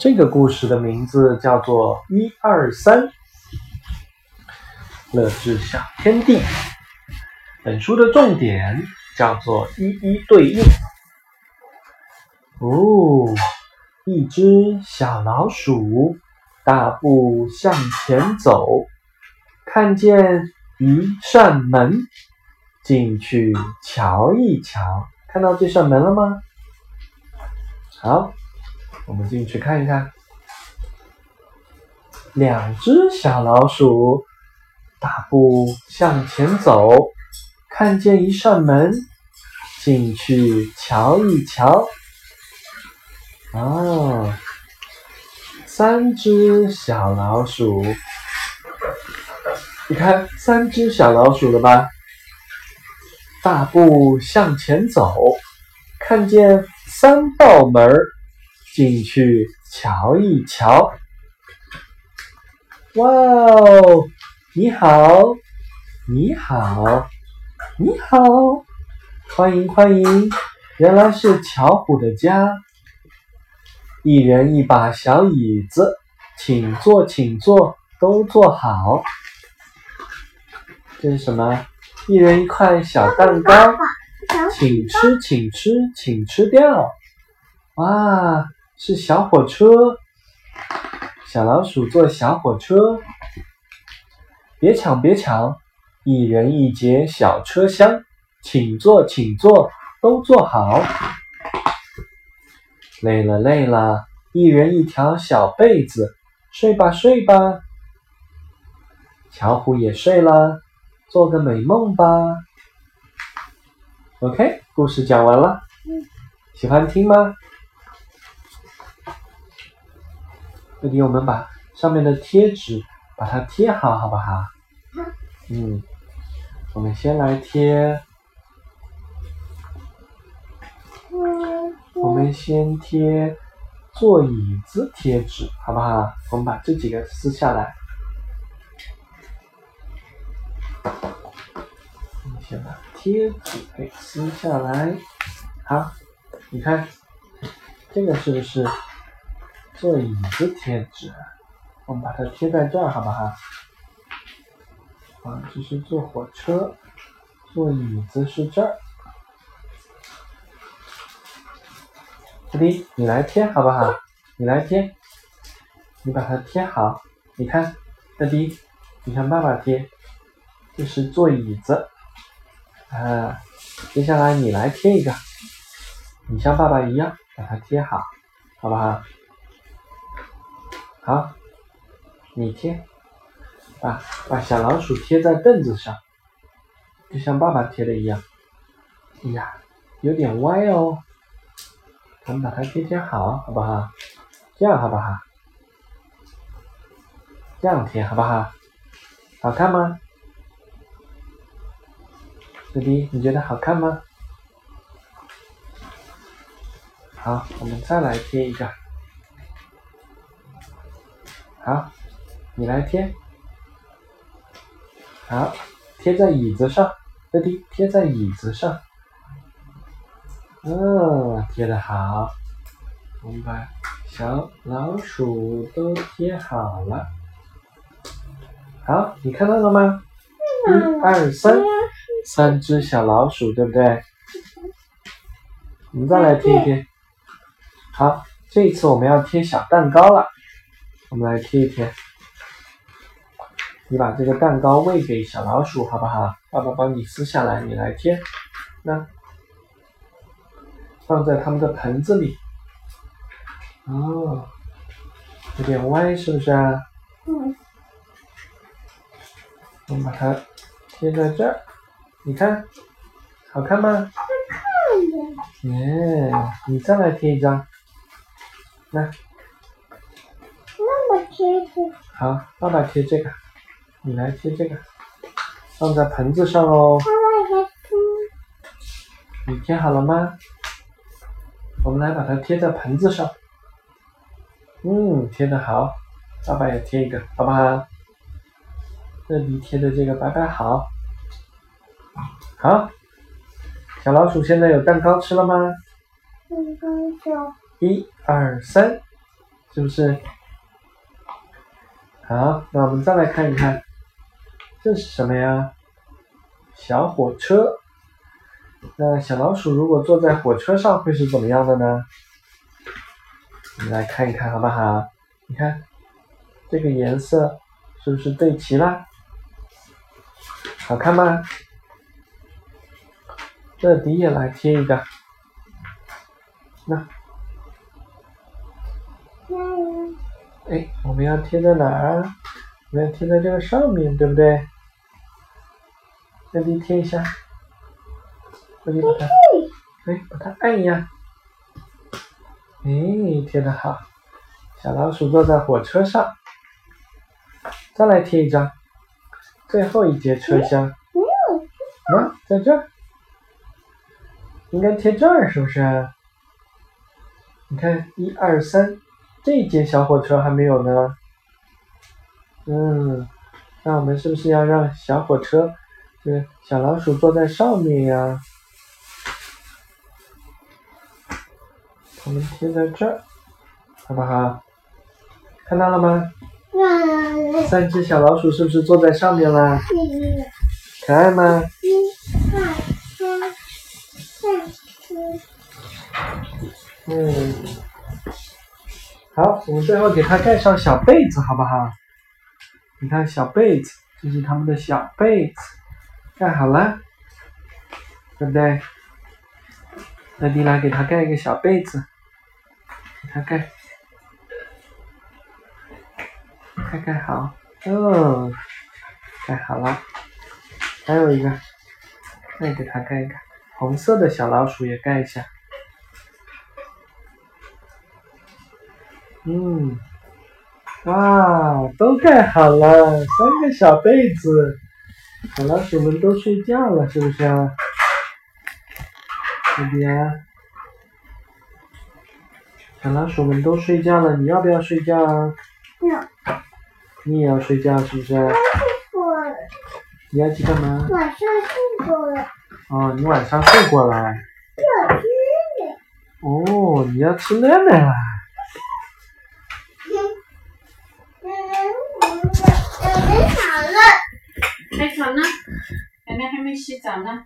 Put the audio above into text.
这个故事的名字叫做《一二三》，乐智小天地。本书的重点叫做一一对应。哦，一只小老鼠大步向前走，看见一扇门，进去瞧一瞧。看到这扇门了吗？好，我们进去看一看。两只小老鼠大步向前走，看见一扇门，进去瞧一瞧。哦，三只小老鼠，你看三只小老鼠了吧？大步向前走，看见三道门儿进去瞧一瞧。哇哦，你好，你好，你好，欢迎欢迎，原来是巧虎的家。一人一把小椅子，请坐，请坐，都坐好。这是什么？一人一块小蛋糕，请吃，请吃，请吃掉。哇，是小火车，小老鼠坐小火车。别抢，别抢，一人一节小车厢，请坐，请坐，都坐好。累了，累了，一人一条小被子，睡吧，睡吧。巧虎也睡了，做个美梦吧。OK，故事讲完了，喜欢听吗？这里我们把上面的贴纸把它贴好，好不好？嗯，我们先来贴。我们先贴坐椅子贴纸，好不好？我们把这几个撕下来。我们先把贴纸给撕下来。好，你看，这个是不是坐椅子贴纸？我们把它贴在这儿，好不好？啊，这是坐火车，坐椅子是这儿。弟弟，你来贴好不好？你来贴，你把它贴好。你看，弟弟，你看爸爸贴，这是坐椅子。啊，接下来你来贴一个，你像爸爸一样把它贴好，好不好？好，你贴，把把小老鼠贴在凳子上，就像爸爸贴的一样。哎呀，有点歪哦。我们把它贴贴好，好不好？这样好不好？这样贴好不好？好看吗？弟弟，你觉得好看吗？好，我们再来贴一个。好，你来贴。好，贴在椅子上，弟弟贴在椅子上。嗯，贴的好，我们把小老鼠都贴好了。好，你看到了吗？一二三，三只小老鼠，对不对？我们再来贴一贴。好，这一次我们要贴小蛋糕了，我们来贴一贴。你把这个蛋糕喂给小老鼠，好不好？爸爸帮你撕下来，你来贴。那。放在他们的盆子里，哦，有点歪，是不是啊？嗯。我们把它贴在这儿，你看，好看吗？好看耶，你再来贴一张，来。那么贴。好，爸爸贴这个，你来贴这个，放在盆子上哦。爸爸也贴。你贴好了吗？我们来把它贴在盆子上，嗯，贴的好，爸爸也贴一个，好不好？这里贴的这个白白好，好，小老鼠现在有蛋糕吃了吗？蛋糕一二三，是不是？好，那我们再来看一看，这是什么呀？小火车。那小老鼠如果坐在火车上会是怎么样的呢？我们来看一看好不好？你看这个颜色是不是对齐了？好看吗？这底也来贴一个，那，哎，我们要贴在哪儿啊？我们要贴在这个上面，对不对？这里贴一下，这里把它，哎，把它按一下，哎，贴的好。小老鼠坐在火车上，再来贴一张，最后一节车厢，啊，在这儿。应该贴这儿是不是？你看，一二三，这一节小火车还没有呢。嗯，那我们是不是要让小火车，这小老鼠坐在上面呀？我们贴在这儿，好不好？看到了吗？三只小老鼠是不是坐在上面啦？可爱吗？嗯，好，我们最后给它盖上小被子，好不好？你看小被子，这是他们的小被子，盖好了，对不对？那迪拉给它盖一个小被子，给它盖，盖盖好，哦，盖好了，还有一个，再给它盖一个红色的小老鼠也盖一下。嗯，啊，都盖好了，三个小被子，小老鼠们都睡觉了，是不是啊？这边，小老鼠们都睡觉了，你要不要睡觉啊？要。你也要睡觉是不是？我睡过了。你要去干嘛？晚上睡过了。哦，你晚上睡过了。要吃奶。哦，你要吃奶奶了。了，开床呢？奶奶还没洗澡呢。